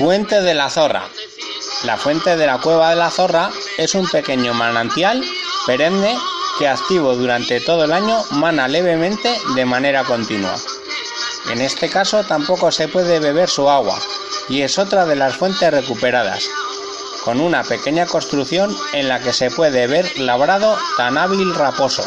Fuente de la Zorra. La fuente de la cueva de la Zorra es un pequeño manantial perenne que activo durante todo el año mana levemente de manera continua. En este caso tampoco se puede beber su agua y es otra de las fuentes recuperadas, con una pequeña construcción en la que se puede ver labrado tan hábil raposo.